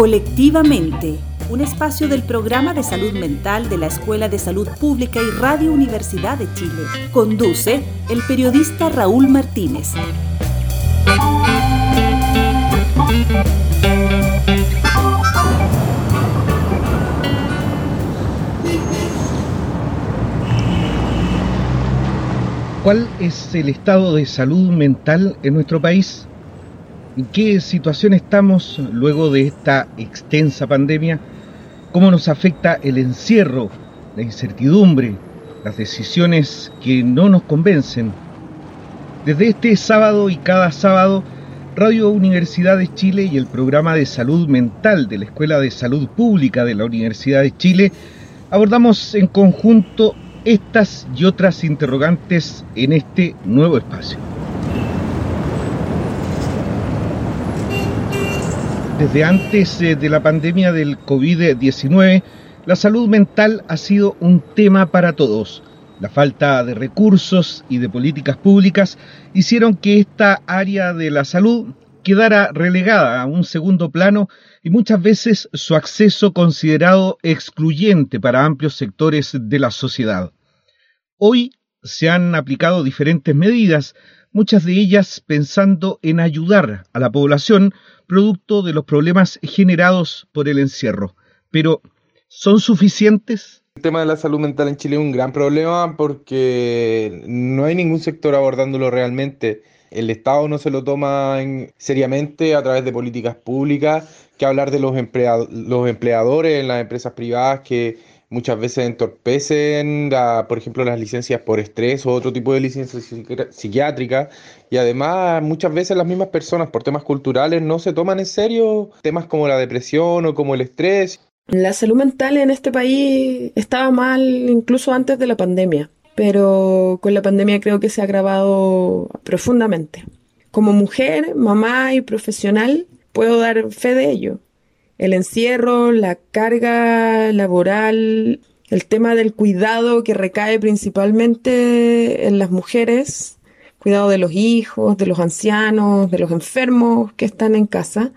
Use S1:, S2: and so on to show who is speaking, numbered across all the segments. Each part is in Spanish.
S1: Colectivamente, un espacio del programa de salud mental de la Escuela de Salud Pública y Radio Universidad de Chile. Conduce el periodista Raúl Martínez.
S2: ¿Cuál es el estado de salud mental en nuestro país? ¿En qué situación estamos luego de esta extensa pandemia? ¿Cómo nos afecta el encierro, la incertidumbre, las decisiones que no nos convencen? Desde este sábado y cada sábado, Radio Universidad de Chile y el programa de salud mental de la Escuela de Salud Pública de la Universidad de Chile abordamos en conjunto estas y otras interrogantes en este nuevo espacio. Desde antes eh, de la pandemia del COVID-19, la salud mental ha sido un tema para todos. La falta de recursos y de políticas públicas hicieron que esta área de la salud quedara relegada a un segundo plano y muchas veces su acceso considerado excluyente para amplios sectores de la sociedad. Hoy se han aplicado diferentes medidas, muchas de ellas pensando en ayudar a la población producto de los problemas generados por el encierro. Pero, ¿son suficientes?
S3: El tema de la salud mental en Chile es un gran problema porque no hay ningún sector abordándolo realmente el Estado no se lo toma seriamente a través de políticas públicas, que hablar de los, los empleadores en las empresas privadas que muchas veces entorpecen, por ejemplo, las licencias por estrés o otro tipo de licencias psiquiátricas. Y además, muchas veces las mismas personas por temas culturales no se toman en serio temas como la depresión o como el estrés.
S4: La salud mental en este país estaba mal incluso antes de la pandemia pero con la pandemia creo que se ha agravado profundamente. Como mujer, mamá y profesional, puedo dar fe de ello. El encierro, la carga laboral, el tema del cuidado que recae principalmente en las mujeres, cuidado de los hijos, de los ancianos, de los enfermos que están en casa,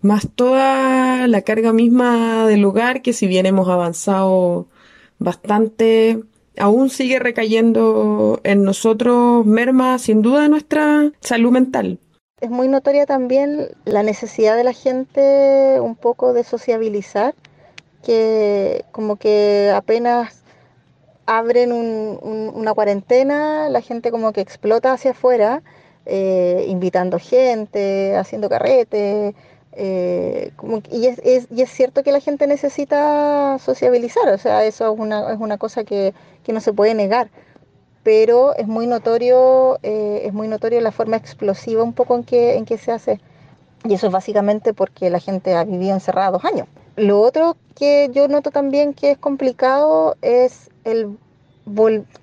S4: más toda la carga misma del hogar que si bien hemos avanzado bastante, aún sigue recayendo en nosotros, merma sin duda nuestra salud mental.
S5: Es muy notoria también la necesidad de la gente un poco de sociabilizar, que como que apenas abren una cuarentena, la gente como que explota hacia afuera, eh, invitando gente, haciendo carrete, eh, y, es, y, es, cierto que la gente necesita sociabilizar, o sea, eso es una, es una cosa que, que no se puede negar, pero es muy notorio, eh, es muy notorio la forma explosiva un poco en que, en que se hace. Y eso es básicamente porque la gente ha vivido encerrada dos años. Lo otro que yo noto también que es complicado es el,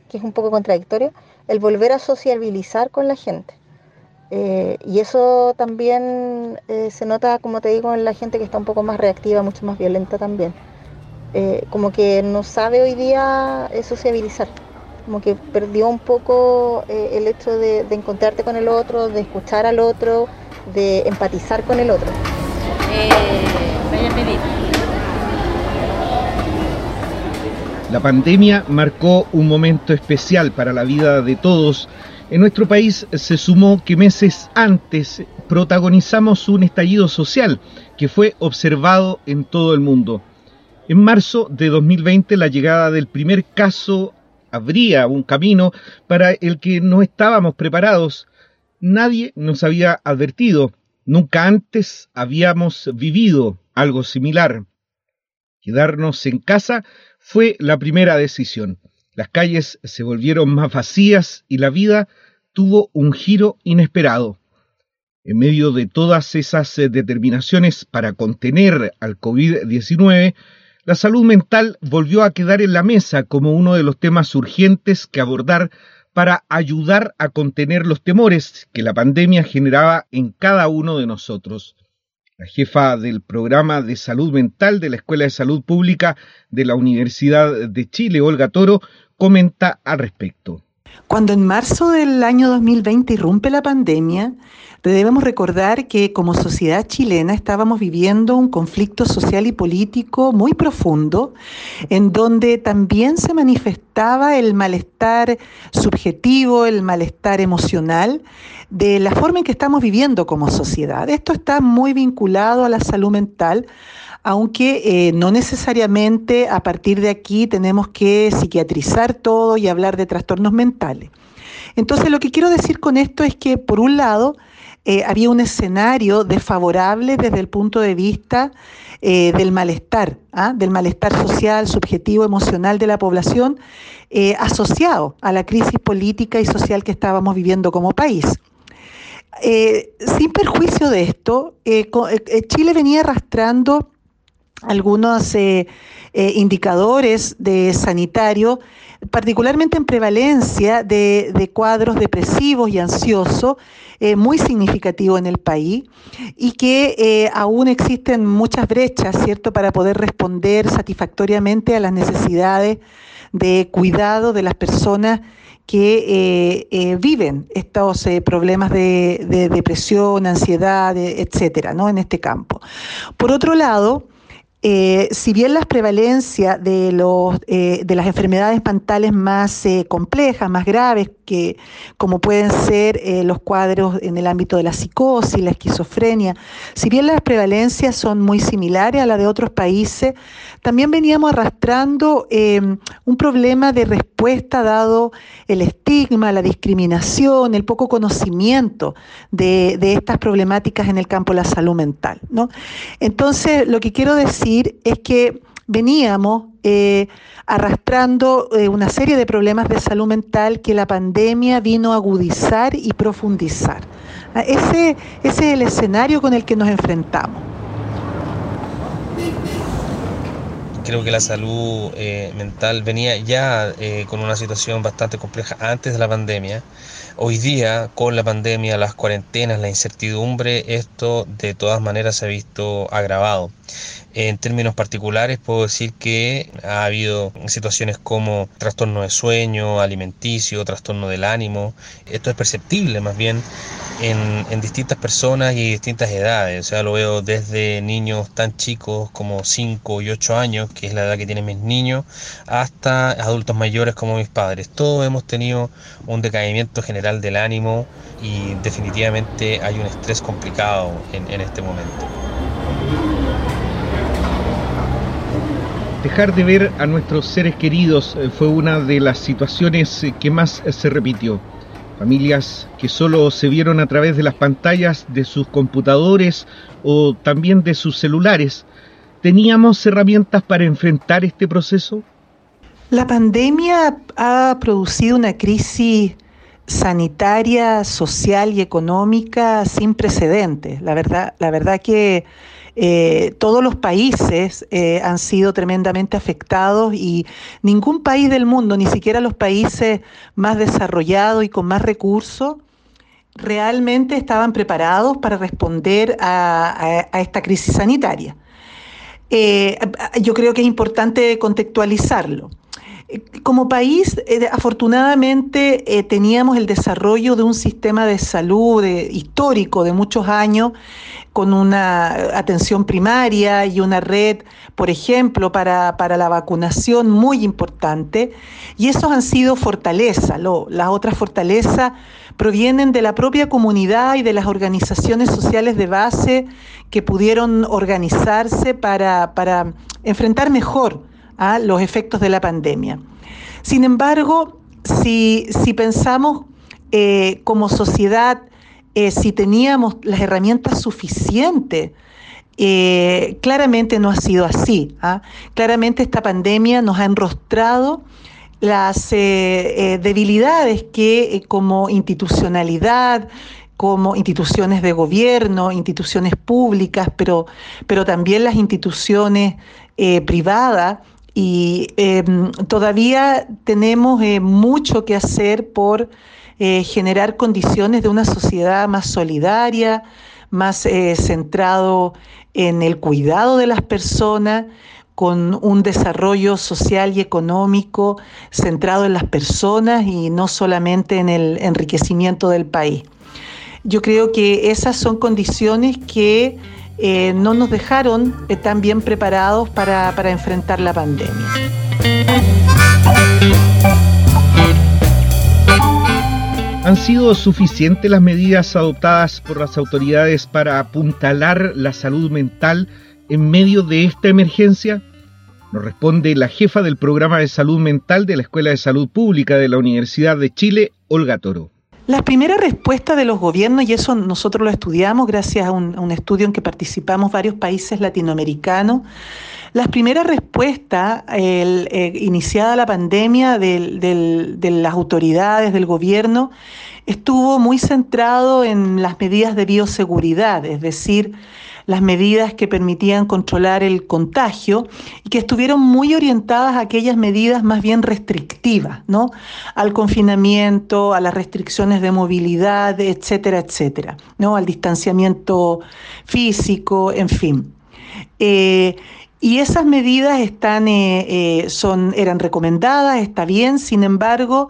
S5: que es un poco contradictorio, el volver a sociabilizar con la gente. Eh, y eso también eh, se nota, como te digo, en la gente que está un poco más reactiva, mucho más violenta también. Como que no sabe hoy día sociabilizar, como que perdió un poco el hecho de, encontrarte con el otro, de escuchar al otro, de empatizar con el otro.
S2: La pandemia marcó un momento especial para la vida de todos en nuestro país se sumó que meses antes protagonizamos un estallido social que fue observado en todo el mundo. En marzo de 2020 la llegada del primer caso abría un camino para el que no estábamos preparados. Nadie nos había advertido. Nunca antes habíamos vivido algo similar. Quedarnos en casa fue la primera decisión. Las calles se volvieron más vacías y la vida tuvo un giro inesperado. En medio de todas esas determinaciones para contener al COVID-19, la salud mental volvió a quedar en la mesa como uno de los temas urgentes que abordar para ayudar a contener los temores que la pandemia generaba en cada uno de nosotros. La jefa del programa de salud mental de la Escuela de Salud Pública de la Universidad de Chile, Olga Toro, comenta al respecto.
S6: Cuando en marzo del año 2020 irrumpe la pandemia, debemos recordar que como sociedad chilena estábamos viviendo un conflicto social y político muy profundo, en donde también se manifestaba el malestar subjetivo, el malestar emocional de la forma en que estamos viviendo como sociedad. Esto está muy vinculado a la salud mental aunque eh, no necesariamente a partir de aquí tenemos que psiquiatrizar todo y hablar de trastornos mentales. Entonces lo que quiero decir con esto es que por un lado eh, había un escenario desfavorable desde el punto de vista eh, del malestar, ¿ah? del malestar social, subjetivo, emocional de la población, asociado a la crisis política y social que estábamos viviendo como país. sin perjuicio de esto, Chile venía arrastrando algunos eh, eh, indicadores de sanitario, particularmente en prevalencia de, cuadros depresivos y ansiosos, eh, muy significativo en el país y que aún existen muchas brechas, ¿cierto?, para poder responder satisfactoriamente a las necesidades de cuidado de las personas que viven estos problemas de, depresión, ansiedad, etcétera, ¿no? En este campo. Por otro lado, eh, si bien las prevalencias de, los, eh, de las enfermedades mentales más eh, complejas, más graves, que, como pueden ser los cuadros en el ámbito de la psicosis, la esquizofrenia, si bien las prevalencias son muy similares a las de otros países, también veníamos arrastrando un problema de respuesta dado el estigma, la discriminación, el poco conocimiento de, de estas problemáticas en el campo de la salud mental. ¿no? Entonces, lo que quiero decir es que veníamos eh, arrastrando eh, una serie de problemas de salud mental que la pandemia vino a agudizar y profundizar. Ah, ese, ese es el escenario con el que nos enfrentamos.
S7: creo que la salud eh, mental venía ya con una situación bastante compleja antes de la pandemia. Hoy día, con la pandemia, las cuarentenas, la incertidumbre, esto de todas maneras se ha visto agravado. En términos particulares puedo decir que ha habido situaciones como trastorno de sueño, alimenticio, trastorno del ánimo. Esto es perceptible más bien en, distintas personas y distintas edades. O sea, lo veo desde niños tan chicos como 5 y 8 años, que es la edad que tienen mis niños, hasta adultos mayores como mis padres. Todos hemos tenido un decaimiento general del ánimo y definitivamente hay un estrés complicado en, en este momento.
S2: Dejar de ver a nuestros seres queridos eh, fue una de las situaciones eh, que más eh, se repitió. Familias que solo se vieron a través de las pantallas de sus computadores o también de sus celulares. ¿Teníamos herramientas para enfrentar este proceso?
S6: La pandemia ha producido una crisis sanitaria, social y económica sin precedentes. La verdad, la verdad que eh, todos los países eh, han sido tremendamente afectados y ningún país del mundo, ni siquiera los países más desarrollados y con más recursos, realmente estaban preparados para responder a, esta crisis sanitaria. Eh, yo creo que es importante contextualizarlo. Como país, afortunadamente, teníamos el desarrollo de un sistema de salud histórico de muchos años con una atención primaria y una red, por ejemplo, para, la vacunación muy importante. Y esos han sido fortalezas. las otras fortalezas provienen de la propia comunidad y de las organizaciones sociales de base que pudieron organizarse para, enfrentar mejor los efectos de la pandemia. Sin embargo, si, pensamos eh, como sociedad eh, si teníamos las herramientas suficientes. Eh, claramente no ha sido así. ¿ah? Claramente esta pandemia nos ha enrostrado las debilidades que como institucionalidad, como instituciones de gobierno, instituciones públicas, pero, pero también las instituciones privadas, y em, todavía tenemos mucho que hacer por eh, generar condiciones de una sociedad más solidaria, más eh, centrado en el cuidado de las personas, con un desarrollo social y económico centrado en las personas y no solamente en el enriquecimiento del país. Yo creo que esas son condiciones que eh, no nos dejaron eh, tan bien preparados para, para enfrentar la pandemia.
S2: ¿Han sido suficientes las medidas adoptadas por las autoridades para apuntalar la salud mental en medio de esta emergencia? Nos responde la jefa del programa de salud mental de la Escuela de Salud Pública de la Universidad de Chile, Olga Toro.
S6: La primera respuesta de los gobiernos, y eso nosotros lo estudiamos gracias a un, estudio en que participamos varios países latinoamericanos, las primeras respuestas eh, iniciada la pandemia de las autoridades del gobierno estuvo muy centrado en las medidas de bioseguridad, es decir, las medidas que permitían controlar el contagio y que estuvieron muy orientadas a aquellas medidas más bien restrictivas, ¿no? Al confinamiento, a las restricciones de movilidad, etcétera, etcétera, ¿no? Al distanciamiento físico, en fin. Eh, y esas medidas están, eh, eh, son, eran recomendadas, está bien, sin embargo,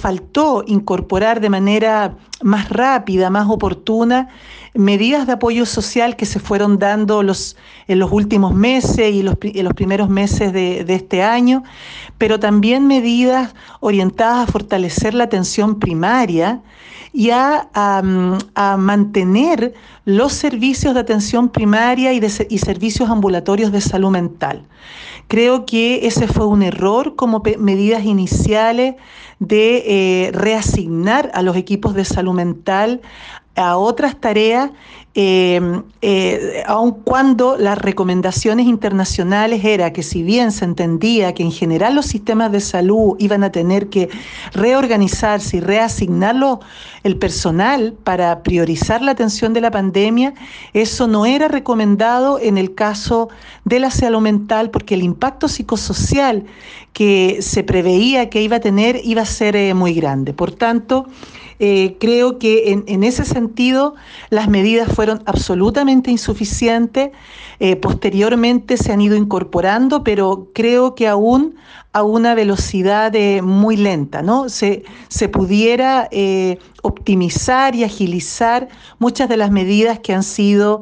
S6: faltó incorporar de manera más rápida, más oportuna, medidas de apoyo social que se fueron dando los, en los últimos meses y los, en los primeros meses de, este año, pero también medidas orientadas a fortalecer la atención primaria y a, mantener los servicios de atención primaria y, de, y servicios ambulatorios de salud mental. Creo que ese fue un error como medidas iniciales de eh, reasignar a los equipos de salud mental a otras tareas, eh, eh, aun cuando las recomendaciones internacionales era que si bien se entendía que en general los sistemas de salud iban a tener que reorganizarse y reasignarlo el personal para priorizar la atención de la pandemia, eso no era recomendado en el caso de la salud mental porque el impacto psicosocial que se preveía que iba a tener iba a ser eh, muy grande. Por tanto, eh, creo que en, ese sentido las medidas fueron absolutamente insuficientes. Eh, posteriormente se han ido incorporando, pero creo que aún a una velocidad eh, muy lenta, ¿no? Se, se pudiera optimizar y agilizar muchas de las medidas que han sido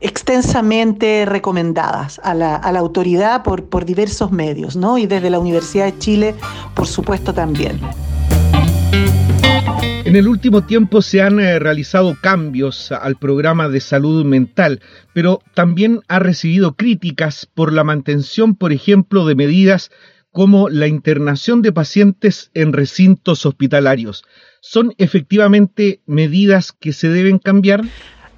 S6: extensamente recomendadas a la, a la autoridad por, por diversos medios, ¿no? Y desde la Universidad de Chile, por supuesto, también.
S2: En el último tiempo se han eh, realizado cambios al programa de salud mental, pero también ha recibido críticas por la mantención, por ejemplo, de medidas como la internación de pacientes en recintos hospitalarios. ¿Son efectivamente medidas que se deben cambiar?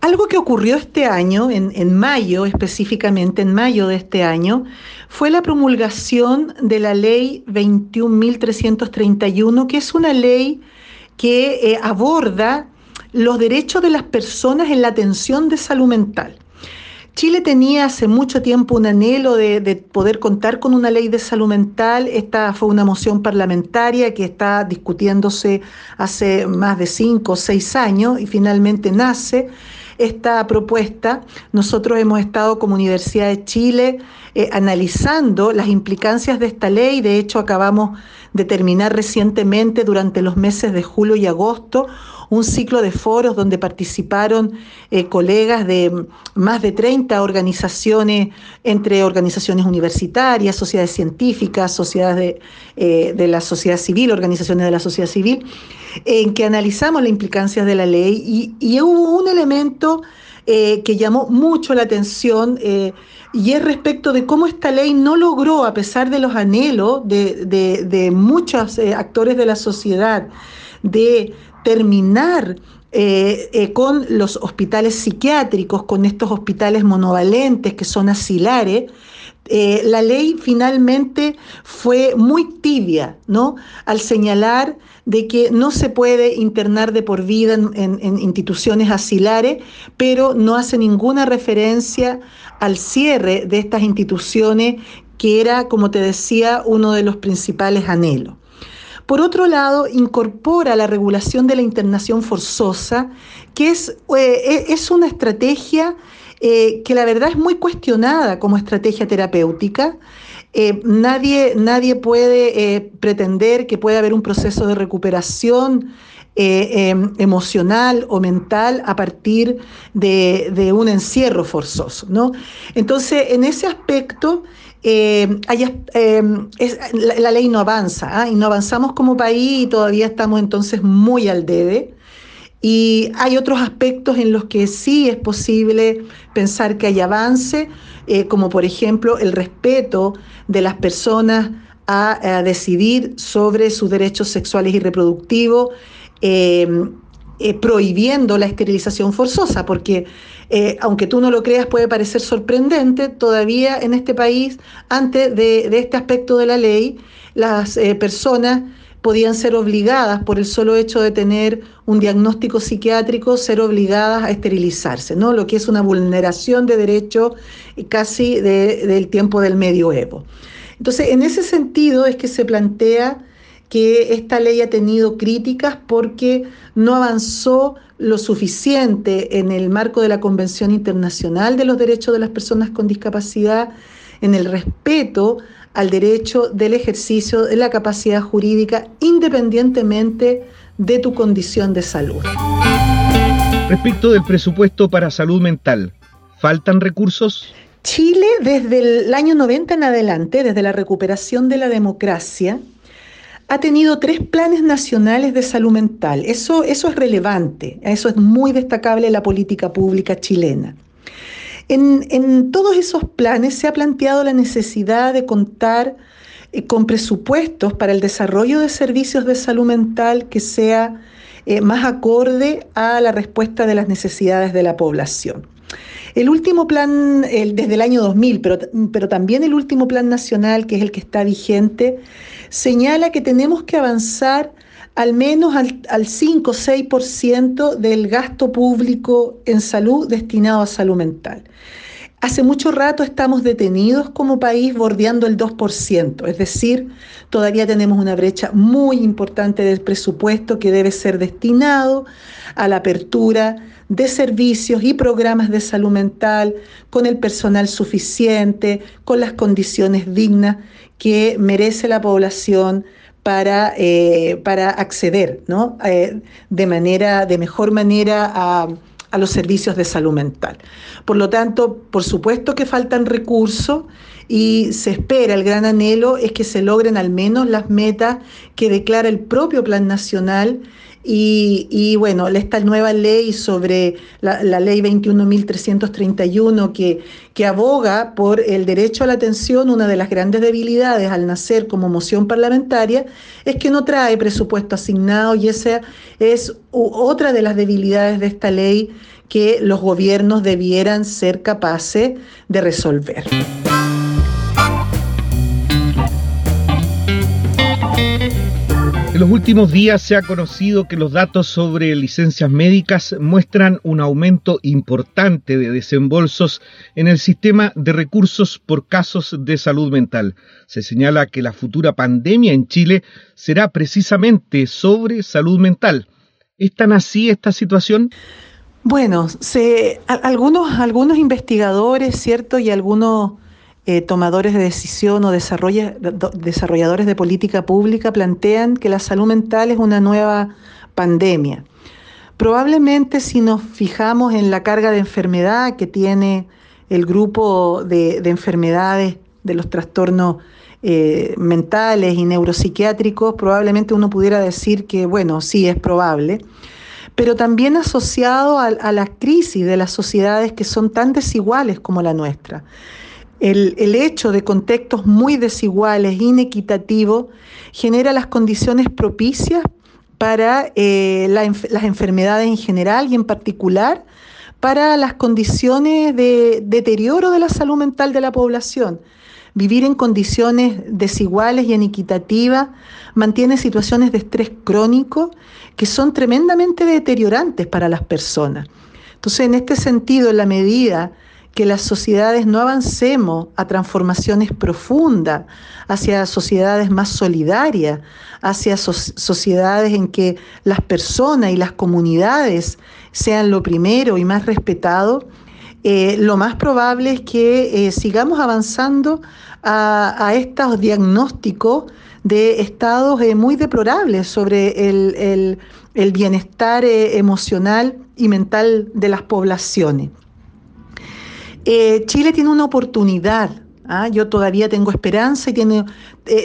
S6: Algo que ocurrió este año, en, en, mayo específicamente, en mayo de este año, fue la promulgación de la ley 21.331, que es una ley que eh, aborda los derechos de las personas en la atención de salud mental. Chile tenía hace mucho tiempo un anhelo de, poder contar con una ley de salud mental. Esta fue una moción parlamentaria que está discutiéndose hace más de cinco o seis años y finalmente nace esta propuesta. Nosotros hemos estado como Universidad de Chile eh, analizando las implicancias de esta ley. De hecho, acabamos de terminar recientemente, durante los meses de julio y agosto, un ciclo de foros donde participaron eh, colegas de más de 30 organizaciones, entre organizaciones universitarias, sociedades científicas, sociedades de, eh, la sociedad civil, organizaciones de la sociedad civil, en que analizamos las implicancias de la ley y, y hubo un elemento eh, que llamó mucho la atención eh, y es respecto de cómo esta ley no logró, a pesar de los anhelos de, muchos eh, actores de la sociedad, de terminar con los hospitales psiquiátricos, con estos hospitales monovalentes que son asilares, la ley finalmente fue muy tibia, ¿no? Al señalar de que no se puede internar de por vida en, instituciones asilares, pero no hace ninguna referencia al cierre de estas instituciones, que era, como te decía, uno de los principales anhelos. Por otro lado, incorpora la regulación de la internación forzosa, que es, eh, es una estrategia eh, que la verdad es muy cuestionada como estrategia terapéutica. Eh, nadie, nadie puede eh, pretender que pueda haber un proceso de recuperación em, emocional o mental a partir de, un encierro forzoso. ¿no? Entonces, en ese aspecto, em, em, la, ley no avanza ¿ah? y no avanzamos como país y todavía estamos entonces muy al debe. Y hay otros aspectos en los que sí es posible pensar que hay avance, eh, como por ejemplo el respeto de las personas a, decidir sobre sus derechos sexuales y reproductivos, em, eh, prohibiendo la esterilización forzosa, porque eh, aunque tú no lo creas puede parecer sorprendente, todavía en este país, antes de, de este aspecto de la ley, las personas podían ser obligadas por el solo hecho de tener un diagnóstico psiquiátrico, ser obligadas a esterilizarse, ¿no? Lo que es una vulneración de derecho casi del tiempo del medioevo. Entonces, en ese sentido es que se plantea que esta ley ha tenido críticas porque no avanzó lo suficiente en el marco de la Convención Internacional de los Derechos de las Personas con Discapacidad, en el respeto al derecho del ejercicio de la capacidad jurídica independientemente de tu condición de salud.
S2: Respecto del presupuesto para salud mental, ¿faltan recursos?
S6: Chile desde el año 90 en adelante, desde la recuperación de la democracia, ha tenido tres planes nacionales de salud mental. Eso, eso es relevante, eso es muy destacable en la política pública chilena. En, todos esos planes se ha planteado la necesidad de contar eh, con presupuestos para el desarrollo de servicios de salud mental que sea eh, más acorde a la respuesta de las necesidades de la población. El último plan, desde el año 2000, pero, pero también el último plan nacional, que es el que está vigente, señala que tenemos que avanzar al menos al, al 5 o 6% del gasto público en salud destinado a salud mental. Hace mucho rato estamos detenidos como país bordeando el 2%, es decir, todavía tenemos una brecha muy importante del presupuesto que debe ser destinado a la apertura de servicios y programas de salud mental con el personal suficiente, con las condiciones dignas que merece la población para, eh, para acceder ¿no? Eh, de, manera, de mejor manera a a los servicios de salud mental. Por lo tanto, por supuesto que faltan recursos y se espera, el gran anhelo es que se logren al menos las metas que declara el propio Plan Nacional y, bueno, esta nueva ley sobre la, ley 21.331 que, que aboga por el derecho a la atención, una de las grandes debilidades al nacer como moción parlamentaria es que no trae presupuesto asignado y esa es otra de las debilidades de esta ley que los gobiernos debieran ser capaces de resolver.
S2: En los últimos días se ha conocido que los datos sobre licencias médicas muestran un aumento importante de desembolsos en el sistema de recursos por casos de salud mental. Se señala que la futura pandemia en Chile será precisamente sobre salud mental. ¿Es tan así esta situación?
S6: Bueno, algunos, algunos investigadores, ¿cierto? Y algunos eh, tomadores de decisión o desarrolladores de política pública plantean que la salud mental es una nueva pandemia. Probablemente si nos fijamos en la carga de enfermedad que tiene el grupo de, enfermedades de los trastornos eh, mentales y neuropsiquiátricos, probablemente uno pudiera decir que, bueno, sí es probable, pero también asociado a, a la crisis de las sociedades que son tan desiguales como la nuestra. El, hecho de contextos muy desiguales, inequitativos, genera las condiciones propicias para eh, las enfermedades en general y en particular para las condiciones de deterioro de la salud mental de la población. Vivir en condiciones desiguales y inequitativas mantiene situaciones de estrés crónico que son tremendamente deteriorantes para las personas. Entonces, en este sentido, en la medida que las sociedades no avancemos a transformaciones profundas, hacia sociedades más solidarias, hacia sociedades en que las personas y las comunidades sean lo primero y más respetado, eh, lo más probable es que eh, sigamos avanzando a, estos diagnósticos de estados muy deplorables sobre el, bienestar emocional y mental de las poblaciones. Chile tiene una oportunidad ¿ah? Yo todavía tengo esperanza y tiene,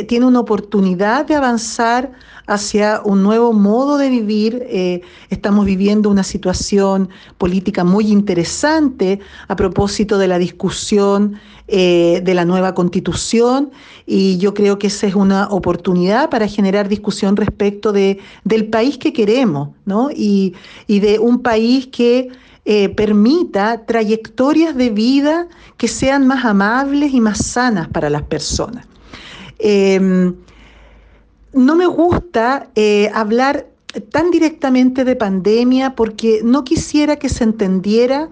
S6: tiene una oportunidad de avanzar hacia un nuevo modo de vivir. Eh, estamos viviendo una situación política muy interesante a propósito de la discusión eh, de la nueva constitución y yo creo que esa es una oportunidad para generar discusión respecto de, del país que queremos ¿no? y, de un país que... Eh, permita trayectorias de vida que sean más amables y más sanas para las personas. Em, no me gusta eh, hablar tan directamente de pandemia porque no quisiera que se entendiera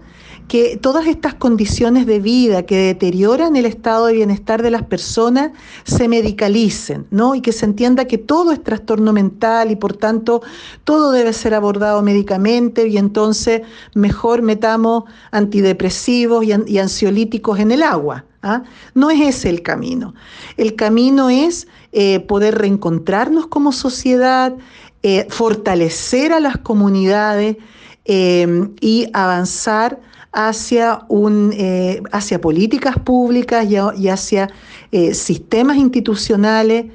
S6: que todas estas condiciones de vida que deterioran el estado de bienestar de las personas se medicalicen, ¿no? Y que se entienda que todo es trastorno mental y por tanto todo debe ser abordado médicamente y entonces mejor metamos antidepresivos y, ansiolíticos en el agua. ¿ah? No es ese el camino. El camino es eh, poder reencontrarnos como sociedad, eh, fortalecer a las comunidades eh, y avanzar hacia, un, hacia políticas públicas y, hacia sistemas institucionales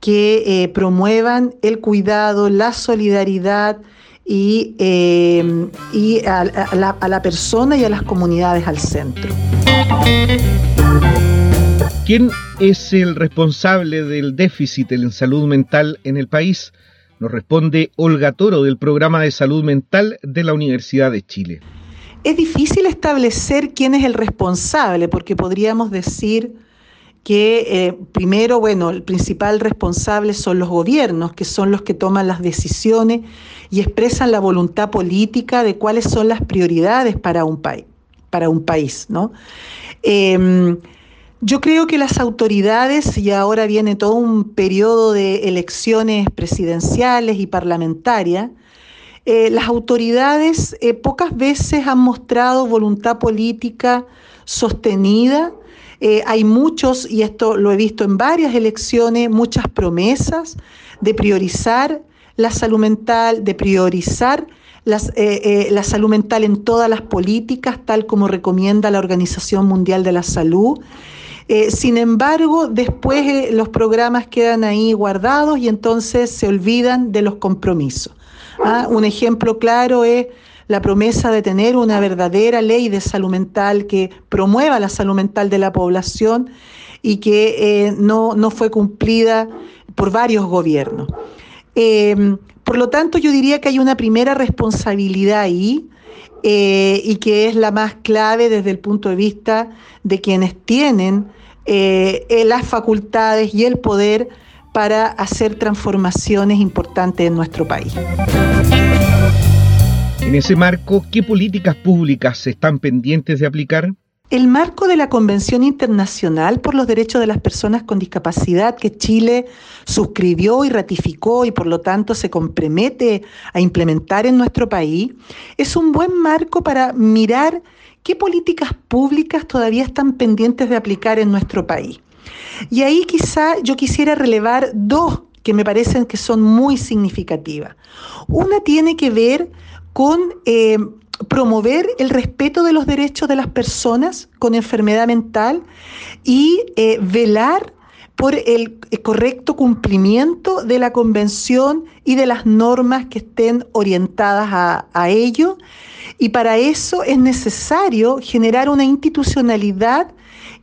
S6: que promuevan el cuidado, la solidaridad y, y a, la, a la persona y a las comunidades al centro.
S2: ¿Quién es el responsable del déficit en salud mental en el país? Nos responde Olga Toro del programa de salud mental de la Universidad de Chile.
S6: Es difícil establecer quién es el responsable, porque podríamos decir que eh, primero, bueno, el principal responsable son los gobiernos, que son los que toman las decisiones y expresan la voluntad política de cuáles son las prioridades para un país, para un país, ¿no? Em, yo creo que las autoridades, y ahora viene todo un periodo de elecciones presidenciales y parlamentarias, eh, las autoridades eh, pocas veces han mostrado voluntad política sostenida. Eh, hay muchos, y esto lo he visto en varias elecciones, muchas promesas de priorizar la salud mental, de priorizar la salud mental en todas las políticas, tal como recomienda la Organización Mundial de la Salud. Sin embargo, después los programas quedan ahí guardados y entonces se olvidan de los compromisos. ¿Ah? Un ejemplo claro es la promesa de tener una verdadera ley de salud mental que promueva la salud mental de la población y que eh, no, fue cumplida por varios gobiernos. Em, por lo tanto, yo diría que hay una primera responsabilidad ahí y que es la más clave desde el punto de vista de quienes tienen eh, las facultades y el poder para hacer transformaciones importantes en nuestro país.
S2: En ese marco, ¿qué políticas públicas están pendientes de aplicar?
S6: El marco de la Convención Internacional por los Derechos de las Personas con Discapacidad que Chile suscribió y ratificó y por lo tanto se compromete a implementar en nuestro país es un buen marco para mirar ¿Qué políticas públicas todavía están pendientes de aplicar en nuestro país? Y ahí quizá yo quisiera relevar dos que me parecen que son muy significativas. Una tiene que ver con eh, promover el respeto de los derechos de las personas con enfermedad mental y eh, velar por el correcto cumplimiento de la convención y de las normas que estén orientadas a ello y para eso es necesario generar una institucionalidad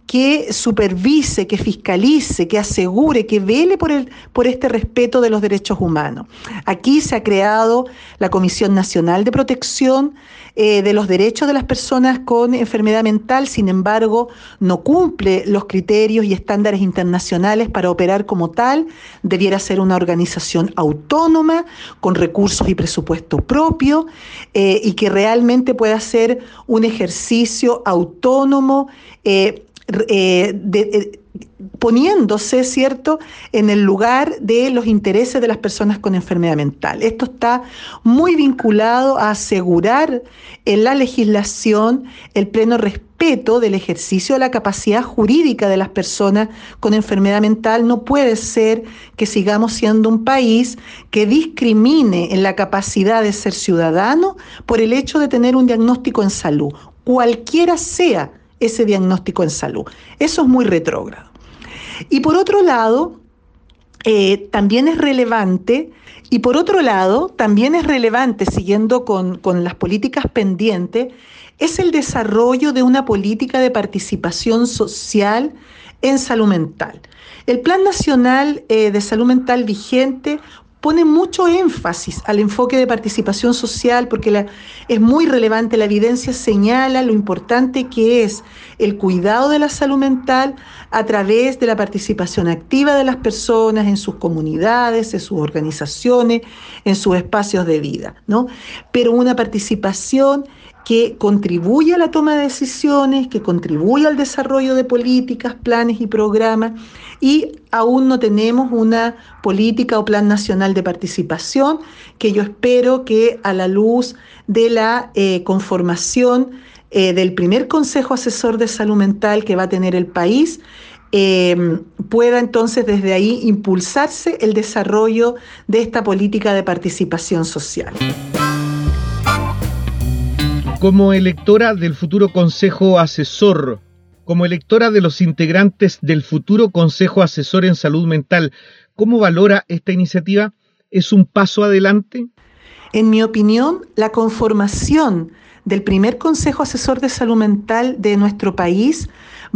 S6: que supervise, que fiscalice, que asegure, que vele por, el, por este respeto de los derechos humanos. Aquí se ha creado la Comisión Nacional de Protección eh, de los Derechos de las Personas con Enfermedad Mental, sin embargo, no cumple los criterios y estándares internacionales para operar como tal, debiera ser una organización autónoma, con recursos y presupuesto propio, eh, y que realmente pueda ser un ejercicio autónomo. Eh, eh, poniéndose, ¿cierto?, en el lugar de los intereses de las personas con enfermedad mental. Esto está muy vinculado a asegurar en la legislación el pleno respeto del ejercicio de la capacidad jurídica de las personas con enfermedad mental. No puede ser que sigamos siendo un país que discrimine en la capacidad de ser ciudadano por el hecho de tener un diagnóstico en salud, cualquiera sea ese diagnóstico en salud. Eso es muy retrógrado. Y por otro lado, eh, también es relevante, y por otro lado, también es relevante, siguiendo con, las políticas pendientes, es el desarrollo de una política de participación social en salud mental. El Plan Nacional eh, de Salud Mental vigente pone mucho énfasis al enfoque de participación social porque es muy relevante, la evidencia señala lo importante que es el cuidado de la salud mental a través de la participación activa de las personas en sus comunidades, en sus organizaciones, en sus espacios de vida, ¿no? Pero una participación que contribuye a la toma de decisiones, que contribuye al desarrollo de políticas, planes y programas, y aún no tenemos una política o plan nacional de participación que yo espero que a la luz de la eh, conformación eh, del primer Consejo Asesor de Salud Mental que va a tener el país, eh, pueda entonces desde ahí impulsarse el desarrollo de esta política de participación social.
S2: Como electora del futuro Consejo Asesor, como electora de los integrantes del futuro Consejo Asesor en Salud Mental, ¿cómo valora esta iniciativa? ¿Es un paso adelante?
S6: En mi opinión, la conformación del primer Consejo Asesor de Salud Mental de nuestro país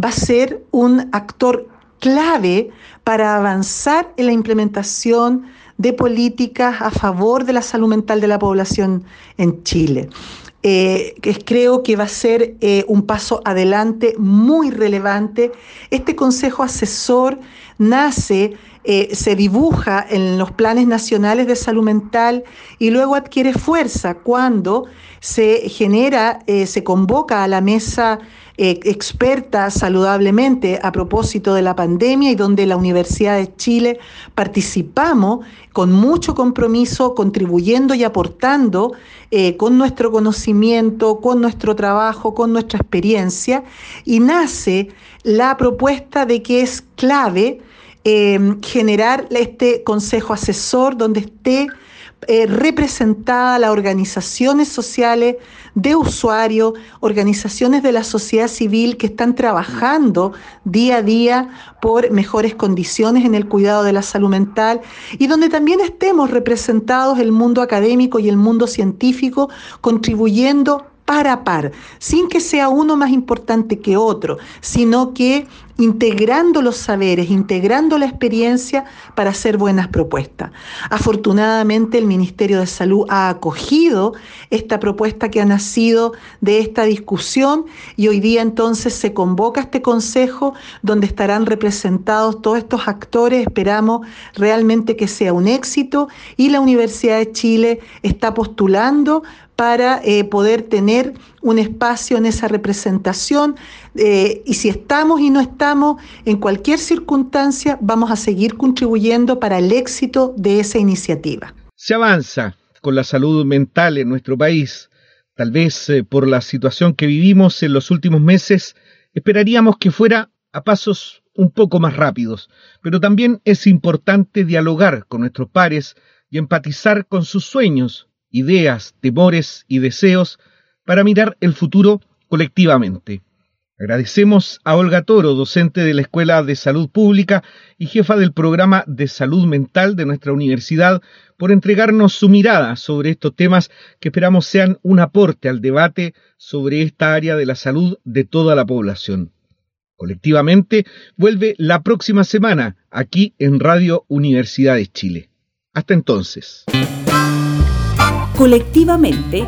S6: va a ser un actor clave para avanzar en la implementación de políticas a favor de la salud mental de la población en Chile. Eh, creo que va a ser eh, un paso adelante muy relevante. Este Consejo Asesor nace, eh, se dibuja en los planes nacionales de salud mental y luego adquiere fuerza cuando se genera, se convoca a la mesa experta saludablemente a propósito de la pandemia y donde la Universidad de Chile participamos con mucho compromiso, contribuyendo y aportando eh, con nuestro conocimiento, con nuestro trabajo, con nuestra experiencia, y nace la propuesta de que es clave eh, generar este consejo asesor donde esté eh, representada las organizaciones sociales de usuarios, organizaciones de la sociedad civil que están trabajando día a día por mejores condiciones en el cuidado de la salud mental y donde también estemos representados el mundo académico y el mundo científico contribuyendo par a par, sin que sea uno más importante que otro, sino que integrando los saberes, integrando la experiencia para hacer buenas propuestas. Afortunadamente el Ministerio de Salud ha acogido esta propuesta que ha nacido de esta discusión y hoy día entonces se convoca este consejo donde estarán representados todos estos actores. Esperamos realmente que sea un éxito y la Universidad de Chile está postulando para eh, poder tener un espacio en esa representación. Eh, y si estamos y no estamos, en cualquier circunstancia, vamos a seguir contribuyendo para el éxito de esa iniciativa.
S2: Se avanza con la salud mental en nuestro país. Tal vez eh, por la situación que vivimos en los últimos meses, esperaríamos que fuera a pasos un poco más rápidos, pero también es importante dialogar con nuestros pares y empatizar con sus sueños, ideas, temores y deseos para mirar el futuro colectivamente. Agradecemos a Olga Toro, docente de la Escuela de Salud Pública y jefa del programa de salud mental de nuestra universidad, por entregarnos su mirada sobre estos temas que esperamos sean un aporte al debate sobre esta área de la salud de toda la población. Colectivamente vuelve la próxima semana aquí en Radio Universidad de Chile. Hasta entonces.
S1: Colectivamente